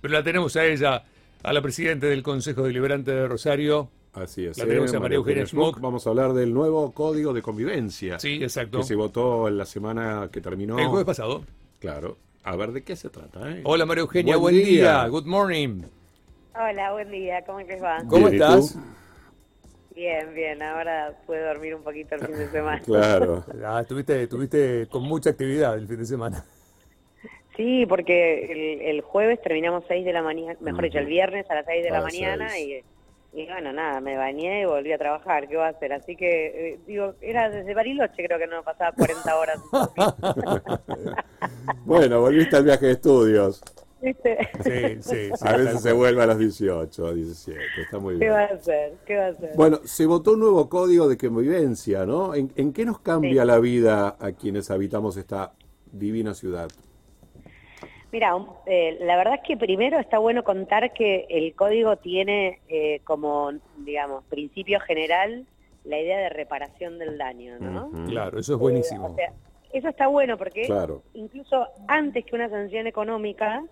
Pero la tenemos a ella, a la presidenta del Consejo Deliberante de Rosario. Así es. La tenemos a María Eugenia Schmuck. Vamos a hablar del nuevo Código de Convivencia. Sí, exacto. Que se votó en la semana que terminó. El jueves pasado. Claro. A ver de qué se trata. ¿eh? Hola María Eugenia, buen, día. Good morning. Hola, buen día. ¿Cómo les va? ¿Cómo Bien, ¿y estás? Bien, bien. Ahora puedo dormir un poquito el fin de semana. Claro. Ah, estuviste, estuviste con mucha actividad el fin de semana. Sí, porque el, el jueves terminamos 6 de la mañana, mejor dicho, el viernes a las 6 de A la las mañana seis. y, y bueno, nada, me bañé y volví a trabajar. ¿Qué va a hacer? Así que, eh, digo, era desde Bariloche creo que no pasaba 40 horas. Bueno, volviste al viaje de estudios. ¿Viste? Sí, sí, sí. A veces se vuelve a los 18, 17. Está muy ¿Qué bien. va a hacer? ¿Qué va a hacer? Bueno, se votó un nuevo código de convivencia, ¿no? ¿En, en qué nos cambia Sí. la vida a quienes habitamos esta divina ciudad? Mira, eh, la verdad es que primero está bueno contar que el código tiene eh, como, digamos, principio general la idea de reparación del daño, ¿no? Ujú. Claro, eso es Eh, buenísimo. o sea, eso está bueno porque Claro. incluso antes que una sanción económica,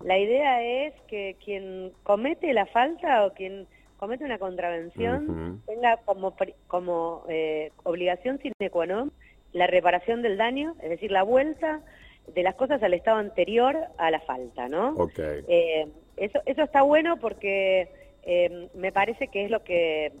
la idea es que quien comete la falta o quien comete una contravención Ujú. tenga como, pri- como eh, obligación sine qua non la reparación del daño, es decir, la vuelta de las cosas al estado anterior a la falta, ¿no? Ok. Eh, eso, eso está bueno porque eh, me parece que es lo que,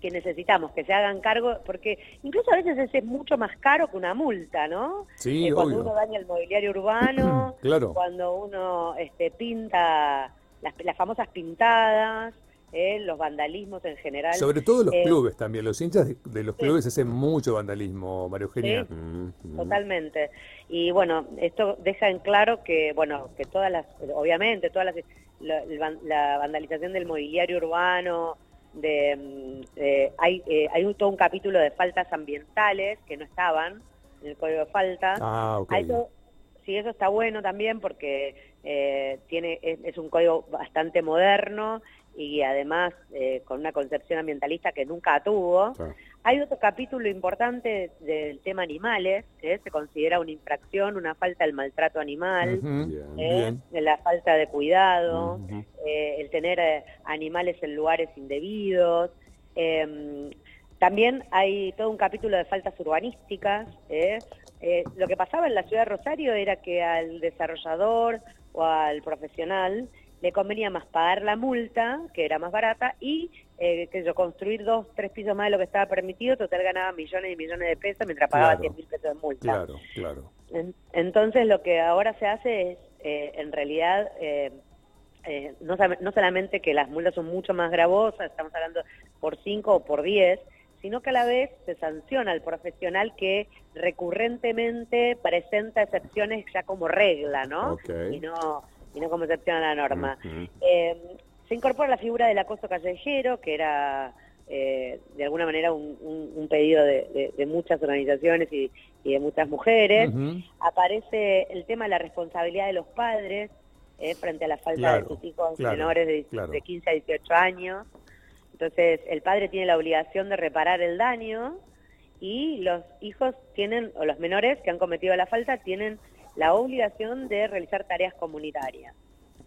que necesitamos, que se hagan cargo, porque incluso a veces ese es mucho más caro que una multa, ¿no? Sí, Eh, cuando obvio. uno daña el mobiliario urbano, Claro. cuando uno este, pinta las, las famosas pintadas, eh, los vandalismos en general. Sobre todo los Eh, clubes también. Los hinchas de, de los sí. clubes hacen mucho vandalismo, María Eugenia. Sí. Totalmente. Y bueno, esto deja en claro que, bueno, que todas las, obviamente, todas las, la, vandalización del mobiliario urbano, de, mm, eh, hay, eh, hay un- todo un capítulo de faltas ambientales que no estaban en el código de faltas. Ah, ok. A eso- sí, eso está bueno también porque eh, tiene es, es un código bastante moderno y además eh, con una concepción ambientalista que nunca tuvo. Claro. Hay otro capítulo importante del tema animales, que se considera una infracción, una falta del maltrato animal, Ujú, Bien. Bien. de la falta de cuidado, el tener animales en lugares indebidos. eh, también hay todo un capítulo de faltas urbanísticas. ¿Eh? Lo que pasaba en la ciudad de Rosario era que al desarrollador o al profesional le convenía más pagar la multa, que era más barata, y eh, que yo construir dos, tres pisos más de lo que estaba permitido, total ganaba millones y millones de pesos mientras pagaba Claro. 100 mil pesos de multa. Claro, claro. En- Entonces lo que ahora se hace es, eh, en realidad, eh, no solamente que las multas son mucho más gravosas, estamos hablando por 5 o por 10, sino que a la vez se sanciona al profesional que recurrentemente presenta excepciones ya como regla, ¿no? Y no y no como excepción a la norma. Eh, se incorpora la figura del acoso callejero, que era eh, de alguna manera un, un- un pedido de, de- de muchas organizaciones y, y de muchas mujeres. Aparece el tema de la responsabilidad de los padres eh, frente a la falta Claro, de sus hijos claro, menores de, claro. de 15 a 18 años. Entonces, el padre tiene la obligación de reparar el daño y los hijos tienen, o los menores que han cometido la falta, tienen la obligación de realizar tareas comunitarias.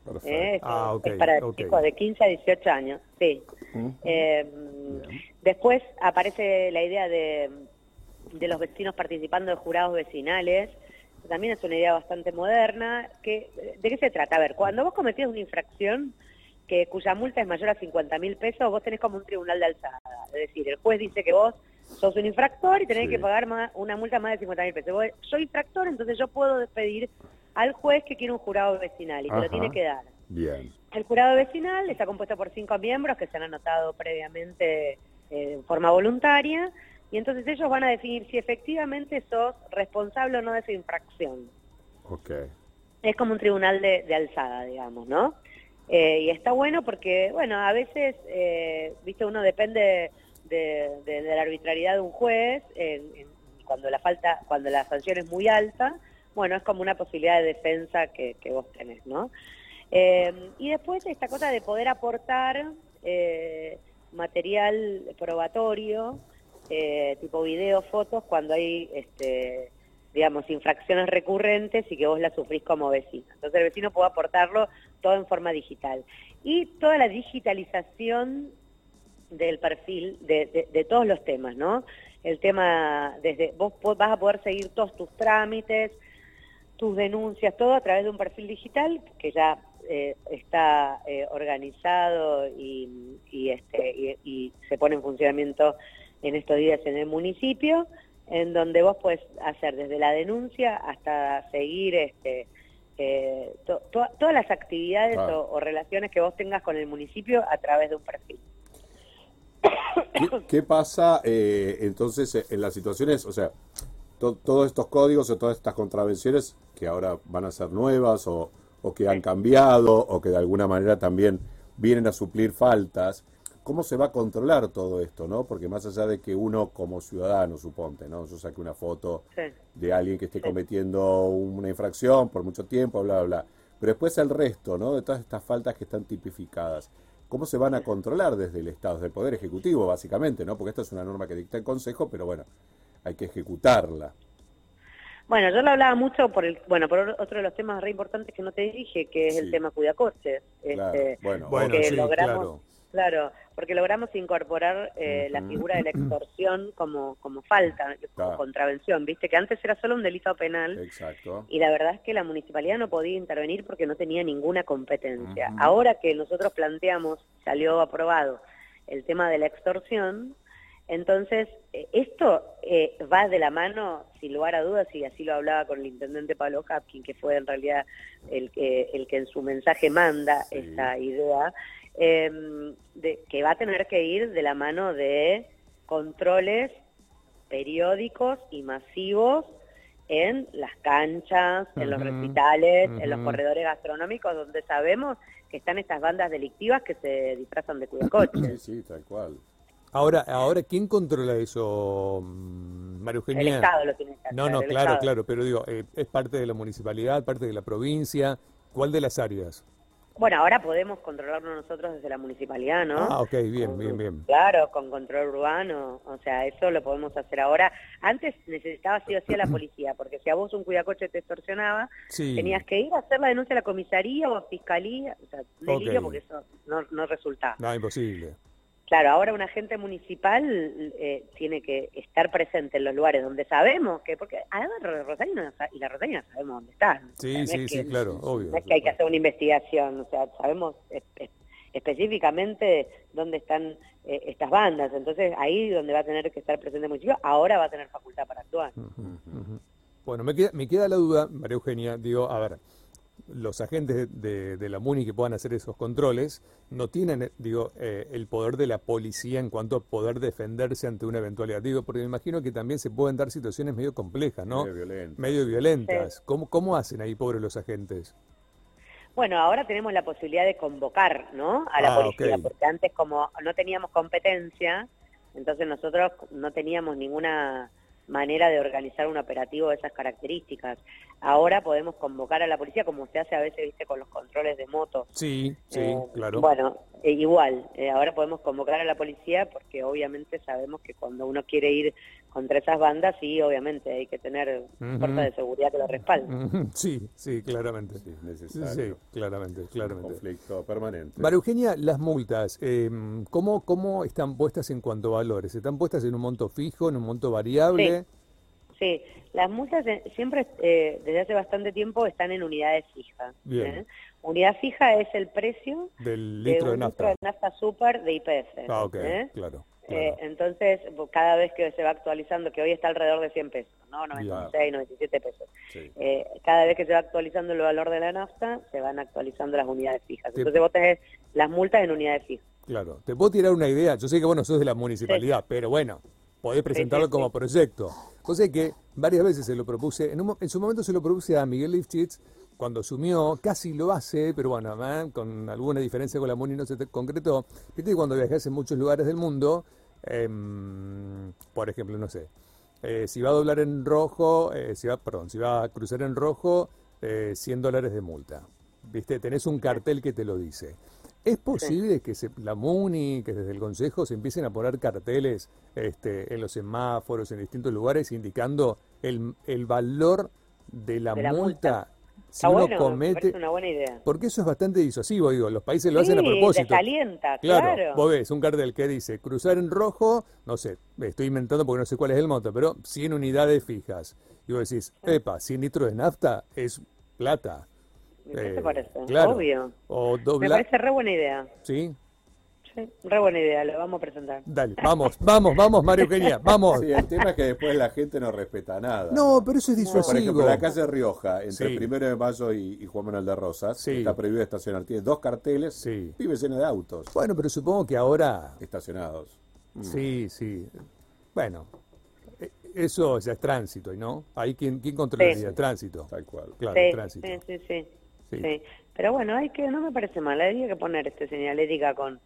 Perfecto. ¿eh? Ah, ok, es para ok. chicos de 15 a 18 años, sí. Eh, después aparece la idea de, de los vecinos participando de jurados vecinales, también es una idea bastante moderna. Que, ¿De qué se trata? A ver, cuando vos cometés una infracción que cuya multa es mayor a 50 mil pesos, vos tenés como un tribunal de alzada. Es decir, el juez dice que vos sos un infractor y tenés Sí. que pagar más- una multa más de 50 mil pesos. Vos, soy infractor, entonces yo puedo despedir al juez que quiere un jurado vecinal y te lo tiene que dar. Bien. El jurado vecinal está compuesto por cinco miembros que se han anotado previamente eh, en forma voluntaria y entonces ellos van a definir si efectivamente sos responsable o no de esa infracción. Ok. Es como un tribunal de, de alzada, digamos, ¿no? Eh, y está bueno porque, bueno, a veces, eh, viste, uno depende de, la arbitrariedad de un juez en- cuando la falta, cuando la sanción es muy alta, bueno, es como una posibilidad de defensa que, que vos tenés, ¿no? Eh, y después esta cosa de poder aportar eh, material probatorio, eh, tipo video, fotos, cuando hay, este, digamos, infracciones recurrentes y que vos las sufrís como vecino. Entonces el vecino puede aportarlo todo en forma digital. Y toda la digitalización del perfil de, todos los temas, ¿no? El tema, desde vos vas a poder seguir todos tus trámites, tus denuncias, todo a través de un perfil digital que ya eh, está eh, organizado y, este, y, se pone en funcionamiento en estos días en el municipio, en donde vos puedes hacer desde la denuncia hasta seguir este, eh, todas las actividades o, relaciones que vos tengas con el municipio a través de un perfil. ¿Qué, pasa eh, entonces en las situaciones, o sea, todos estos códigos o todas estas contravenciones que ahora van a ser nuevas o, o que han cambiado o que de alguna manera también vienen a suplir faltas? ¿Cómo se va a controlar todo esto, no? Porque más allá de que uno como ciudadano, suponte, ¿no? Yo saque una foto de alguien que esté cometiendo una infracción por mucho tiempo, bla, bla, bla. Pero después el resto, ¿no? De todas estas faltas que están tipificadas. ¿Cómo se van a controlar desde el Estado, desde el Poder Ejecutivo, básicamente, ¿no? Porque esto es una norma que dicta el Consejo, pero bueno, hay que ejecutarla. Bueno, yo lo hablaba mucho por el, bueno, por otro de los temas re importantes que no te dije, que es el tema cuidacoches. Este, bueno, bueno sí, claro Claro, porque logramos incorporar eh, la figura de la extorsión como, como falta, como contravención, viste que antes era solo un delito penal Exacto. y la verdad es que la municipalidad no podía intervenir porque no tenía ninguna competencia. Ahora que nosotros planteamos, salió aprobado el tema de la extorsión, entonces eh, esto eh, va de la mano, sin lugar a dudas, y así lo hablaba con el intendente Pablo Hapkin, que fue en realidad el que, el que en su mensaje manda esta idea, eh, de, que va a tener que ir de la mano de controles periódicos y masivos en las canchas, en los recitales, en los corredores gastronómicos, donde sabemos que están estas bandas delictivas que se disfrazan de cuidacoches. Sí, sí, tal cual. Ahora, ahora ¿quién controla eso, María Eugenia? El Estado lo tiene que hacer, No, no, claro, claro, pero digo, eh, ¿es parte de la municipalidad, parte de la provincia? ¿Cuál de las áreas? Bueno, ahora podemos controlarlo nosotros desde la municipalidad, ¿no? Ah, ok, bien, bien, bien. Claro, con control urbano, o sea, eso lo podemos hacer ahora. Antes necesitaba sí o sí a la policía, porque si a vos un cuidacoche te extorsionaba, tenías que ir a hacer la denuncia a la comisaría o a fiscalía, o sea, delirio porque eso no, no resultaba. No, imposible. Claro, ahora un agente municipal eh, tiene que estar presente en los lugares donde sabemos que, porque además Rosario y la Rosario sabemos dónde están. Sí, sí, sí, claro, obvio. No es que hay que hacer una investigación, o sea, sabemos específicamente dónde están eh, estas bandas, entonces ahí donde va a tener que estar presente el municipio, ahora va a tener facultad para actuar. Bueno, me queda, me queda la duda, María Eugenia, digo, a ver, los agentes de, la MUNI que puedan hacer esos controles no tienen, digo, eh, el poder de la policía en cuanto a poder defenderse ante una eventualidad. Digo, porque me imagino que también se pueden dar situaciones medio complejas, ¿no? Medio violentas. Medio violentas. ¿Cómo, ¿Cómo hacen ahí, pobres los agentes? Bueno, ahora tenemos la posibilidad de convocar, ¿no? A la ah, policía, porque antes como no teníamos competencia, entonces nosotros no teníamos ninguna manera de organizar un operativo de esas características. Ahora podemos convocar a la policía como se hace a veces, viste, con los controles de moto. Sí, sí, eh, claro. Bueno, eh, igual, eh, ahora podemos convocar a la policía porque obviamente sabemos que cuando uno quiere ir contra esas bandas, sí, obviamente hay que tener fuerza de seguridad que lo respalde. Sí, sí, claramente. Sí, necesario. Sí, claramente, claramente. conflicto permanente. María Eugenia, las multas, eh, ¿cómo, ¿cómo están puestas en cuanto a valores? ¿Están puestas en un monto fijo, en un monto variable? Sí, las multas siempre, eh, desde hace bastante tiempo, están en unidades fijas. Bien. Unidad fija es el precio del litro de, nafta. Litro de nafta super de IPF. Ah, ok, claro. Eh, entonces, cada vez que se va actualizando, que hoy está alrededor de 100 pesos, ¿no? 96, 97 pesos. Eh, cada vez que se va actualizando el valor de la nafta, se van actualizando las unidades fijas. Entonces vos tenés las multas en unidades fijas. Claro. Te puedo tirar una idea. Yo sé que vos no sos de la municipalidad, pero bueno, podés presentarlo como proyecto. Cosa que varias veces se lo propuse, en, en su momento se lo propuse a Miguel Lifchitz, cuando asumió, casi lo hace, pero bueno, con alguna diferencia con la MUNI no se concretó. Viste cuando viajas en muchos lugares del mundo, em, por ejemplo, no sé, eh, si va a doblar en rojo, eh, si va, perdón, si va a cruzar en rojo, 100 eh, dólares de multa. ¿Viste? Tenés un cartel que te lo dice. ¿Es posible que se, la MUNI, que desde el Consejo se empiecen a poner carteles este, en los semáforos, en distintos lugares, indicando el, el valor de la, multa si uno comete... una buena idea. Porque eso es bastante disuasivo, digo, los países lo hacen a propósito. desalienta, claro. claro. Vos ves un cartel que dice cruzar en rojo, no sé, estoy inventando porque no sé cuál es el monto, pero 100 unidades fijas. Y vos decís, epa, 100 litros de nafta es plata. ¿Qué te parece? Claro. Obvio. Me parece re buena idea. Sí, Sí, re buena idea, lo vamos a presentar. Dale, vamos, vamos, vamos, Mario Eugenia, vamos. Sí, el tema es que después la gente no respeta nada. No, pero eso es disuasivo. Por ejemplo, la calle Rioja, entre el primero de mayo y, Juan Manuel de Rosas, está prohibido estacionar. Tiene dos carteles, sí. vive lleno de autos. Bueno, pero supongo que ahora... Estacionados. Mm. Sí, sí. Bueno, e, eso ya es tránsito, ¿no? Ahí, ¿quién, quién controla el tránsito? Tal cual. Claro, tránsito. Sí, sí, sí, Pero bueno, hay que, no me parece mal, hay que poner este señalética con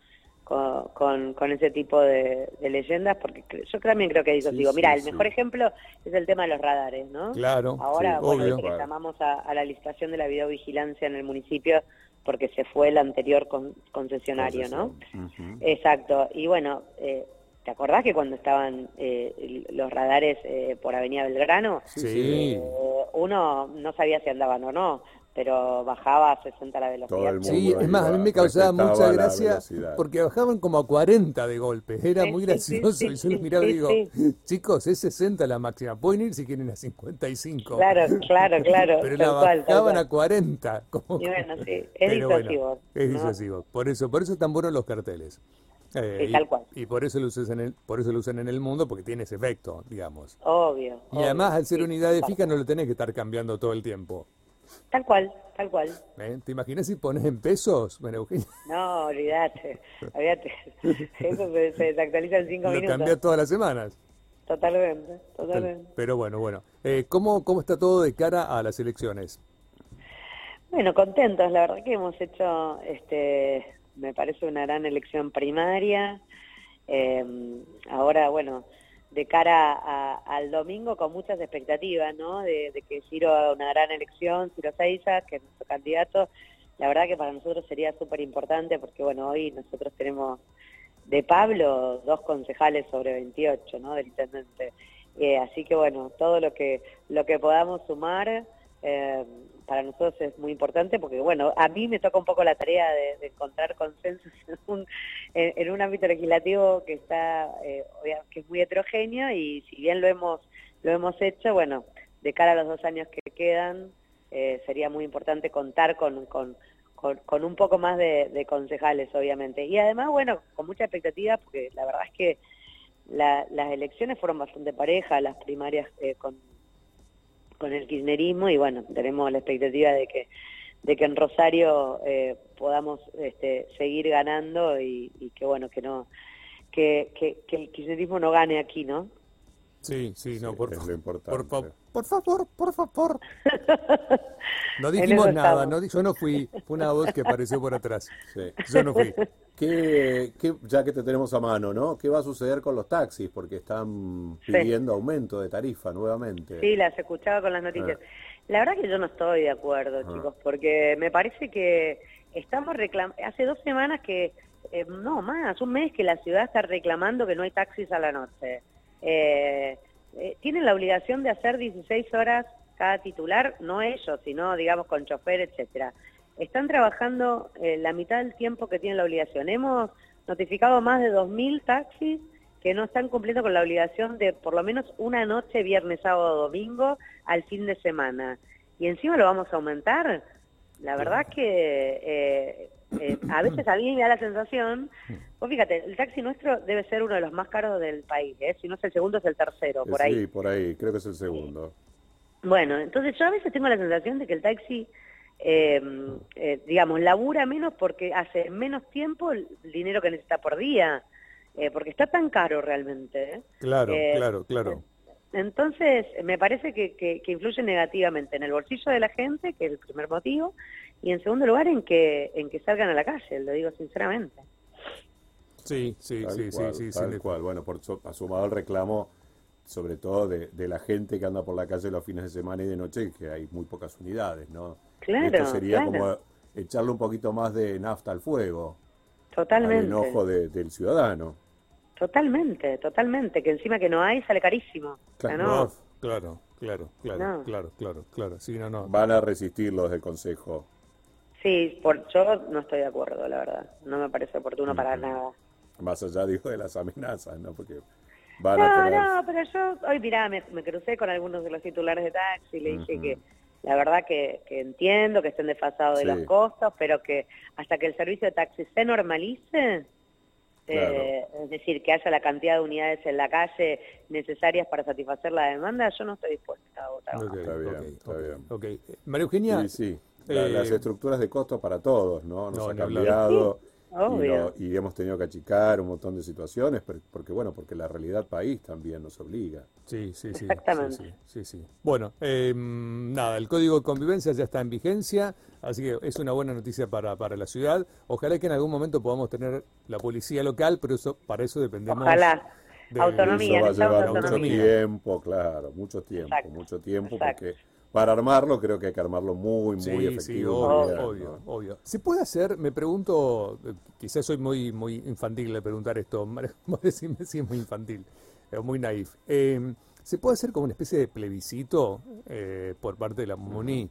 con, con, ese tipo de, leyendas, porque yo también creo que digo, digo, mira, el mejor ejemplo es el tema de los radares, ¿no? Claro. Ahora, bueno, llamamos a, la licitación de la videovigilancia en el municipio porque se fue el anterior concesionario, ¿no? Exacto. Y bueno, eh, ¿te acordás que cuando estaban eh, los radares eh, por Avenida Belgrano? Sí. uno no sabía si andaban o no pero bajaba a 60 la velocidad. Sí, es más, a mí me causaba mucha gracia porque bajaban como a 40 de golpe, era muy gracioso y yo los miraba y digo, chicos, es 60 la máxima, pueden ir si quieren a 55. Claro, claro, claro. pero la bajaban a 40. Como... Y bueno, sí, es disuasivo. es disuasivo, por eso, por eso están buenos los carteles. Eh, tal cual. Y, por eso lo usan en el, por eso lo usan en el mundo porque tiene ese efecto, digamos. Obvio. Y además al ser unidades fijas no lo tenés que estar cambiando todo el tiempo. Tal cual, tal cual. ¿Eh? ¿Te imaginas si pones en pesos, No, olvídate, olvídate. Eso se, desactualiza en cinco minutos. Lo cambia todas las semanas. Totalmente, totalmente. Pero bueno, bueno. Eh, ¿cómo, ¿Cómo está todo de cara a las elecciones? Bueno, contentos. La verdad que hemos hecho, este, me parece una gran elección primaria. Eh, ahora, bueno, de cara al domingo con muchas expectativas, ¿no? De, que Ciro haga una gran elección, Ciro Seiza, que es nuestro candidato. La verdad que para nosotros sería súper importante porque, bueno, hoy nosotros tenemos de Pablo dos concejales sobre 28, ¿no? Del intendente. Eh, así que, bueno, todo lo que, lo que podamos sumar... Eh, para nosotros es muy importante porque, bueno, a mí me toca un poco la tarea de, encontrar consensos en un, en, un, ámbito legislativo que está eh, que es muy heterogéneo y si bien lo hemos lo hemos hecho, bueno, de cara a los dos años que quedan eh, sería muy importante contar con, con, con, un poco más de, concejales, obviamente. Y además, bueno, con mucha expectativa porque la verdad es que las elecciones fueron bastante parejas, las primarias con con el kirchnerismo y bueno, tenemos la expectativa de que de que en Rosario eh, podamos este, seguir ganando y, que bueno que no que, que, el kirchnerismo no gane aquí, ¿no? Sí, sí, no, por, favor por, por, favor, por favor. No dijimos nada, no, yo no fui, fue una voz que apareció por atrás. Yo no fui. ¿Qué, ya que te tenemos a mano, ¿no? ¿Qué va a suceder con los taxis? Porque están pidiendo aumento de tarifa nuevamente. Sí, las escuchaba con las noticias. Ah. La verdad que yo no estoy de acuerdo, ah. chicos, porque me parece que estamos reclamando, hace dos semanas que, eh, no más, un mes que la ciudad está reclamando que no hay taxis a la noche. Eh, eh, tienen la obligación de hacer 16 horas cada titular, no ellos, sino, digamos, con chofer, etcétera están trabajando eh, la mitad del tiempo que tienen la obligación. Hemos notificado más de 2.000 taxis que no están cumpliendo con la obligación de por lo menos una noche, viernes, sábado, domingo, al fin de semana. Y encima lo vamos a aumentar. La verdad que eh, eh, a veces a mí me da la sensación, vos fíjate, el taxi nuestro debe ser uno de los más caros del país, si no es el segundo es el tercero, por ahí. Sí, por ahí, creo que es el segundo. Bueno, entonces yo a veces tengo la sensación de que el taxi eh, eh, digamos, labura menos porque hace menos tiempo el dinero que necesita por día, eh, porque está tan caro realmente. ¿eh? Claro, claro, claro. Entonces, me parece que, que, influye negativamente en el bolsillo de la gente, que es el primer motivo, y en segundo lugar en que, en que salgan a la calle, lo digo sinceramente. Sí, sí, sí, sí, sí, Tal cual. Bueno, por sumado el reclamo, sobre todo de, de, la gente que anda por la calle los fines de semana y de noche, que hay muy pocas unidades, ¿no? Claro, Esto sería como echarle un poquito más de nafta al fuego. Totalmente. Al enojo del ciudadano. Totalmente, totalmente. Que encima que no hay sale carísimo. Claro, claro. claro, claro, claro, claro, claro. Sí, no, no. Van a resistir los del Consejo. Sí, por, yo no estoy de acuerdo, la verdad. No me parece oportuno para nada. Más allá, digo, de las amenazas, ¿no? Porque van no, a tener... no, pero yo hoy, mirá, me, crucé con algunos de los titulares de taxi y le dije que la verdad que, entiendo que estén desfasados de los costos, pero que hasta que el servicio de taxi se normalice, eh, es decir, que haya la cantidad de unidades en la calle necesarias para satisfacer la demanda, yo no estoy dispuesta a votar. está bien, está bien. Okay. María Eugenia. Sí, sí. las eh, estructuras de costos para todos, ¿no? Nos ha cambiado. Y, hemos tenido que achicar un montón de situaciones, porque bueno, porque la realidad país también nos obliga. Sí, sí, sí. Exactamente. Sí, sí, Bueno, em, nada, el código de convivencia ya está en vigencia, así que es una buena noticia para, para la ciudad. Ojalá que en algún momento podamos tener la policía local, pero eso para eso dependemos. Ojalá. autonomía. Eso va a llevar mucho tiempo, claro, mucho tiempo, mucho tiempo, porque para armarlo creo que hay que armarlo muy, muy efectivo. Sí, obvio, obvio, ¿Se puede hacer, me pregunto, eh, quizás soy muy muy infantil de preguntar esto, decirme si es muy infantil, o muy naif. Em, ¿Se puede hacer como una especie de plebiscito eh, por parte de la MUNI?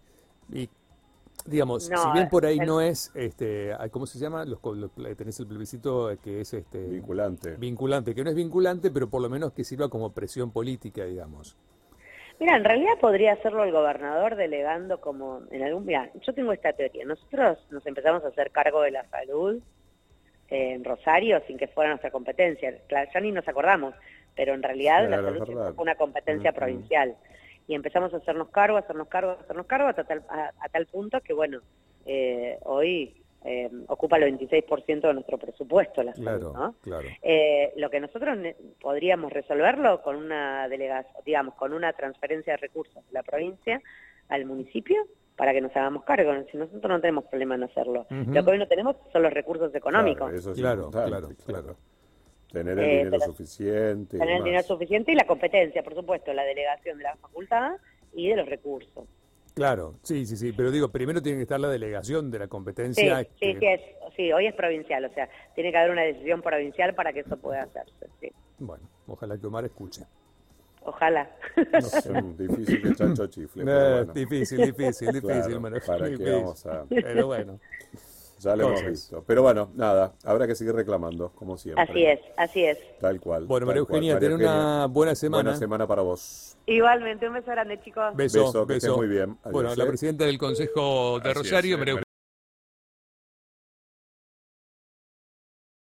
Y, digamos, si bien por ahí no es, este, ¿cómo se llama? Los, tenés el plebiscito que es este vinculante. Vinculante, que no es vinculante, pero por lo menos que sirva como presión política, digamos. Mira, en realidad podría hacerlo el gobernador delegando como en algún... Mira, yo tengo esta teoría. Nosotros nos empezamos a hacer cargo de la salud en Rosario sin que fuera nuestra competencia. Claro, ya ni nos acordamos, pero en realidad la salud fue una competencia provincial. Y empezamos a hacernos cargo, a hacernos cargo, a hacernos cargo hasta tal, a, tal punto que, bueno, eh, hoy eh, ocupa el 26% de nuestro presupuesto la salud, ¿no? Claro. Eh, lo que nosotros podríamos resolverlo con una delegación, digamos, con una transferencia de recursos de la provincia al municipio para que nos hagamos cargo. Si nosotros no tenemos problema en hacerlo. Lo que hoy no tenemos son los recursos económicos. Claro, eso claro, claro, claro, Tener el eh, dinero suficiente. Tener el dinero suficiente y la competencia, por supuesto, la delegación de la facultad y de los recursos. Claro, sí, sí, sí, pero digo, primero tiene que estar la delegación de la competencia. Sí, sí, sí, sí, hoy es provincial, o sea, tiene que haber una decisión provincial para que eso pueda hacerse, sí. Bueno, ojalá que Omar escuche. Ojalá. No difícil que Chancho chifle. No, Difícil, difícil, difícil. para que vamos a... Pero bueno. Ya lo hemos visto. Pero bueno, nada, habrá que seguir reclamando, como siempre. Así es, así es. Tal cual. Bueno, María Eugenia, ten una buena semana. Buena semana para vos. Igualmente, un beso grande, chicos. Beso, beso. beso. muy bien. bueno, la ¿eh? presidenta del Consejo de Rosario, María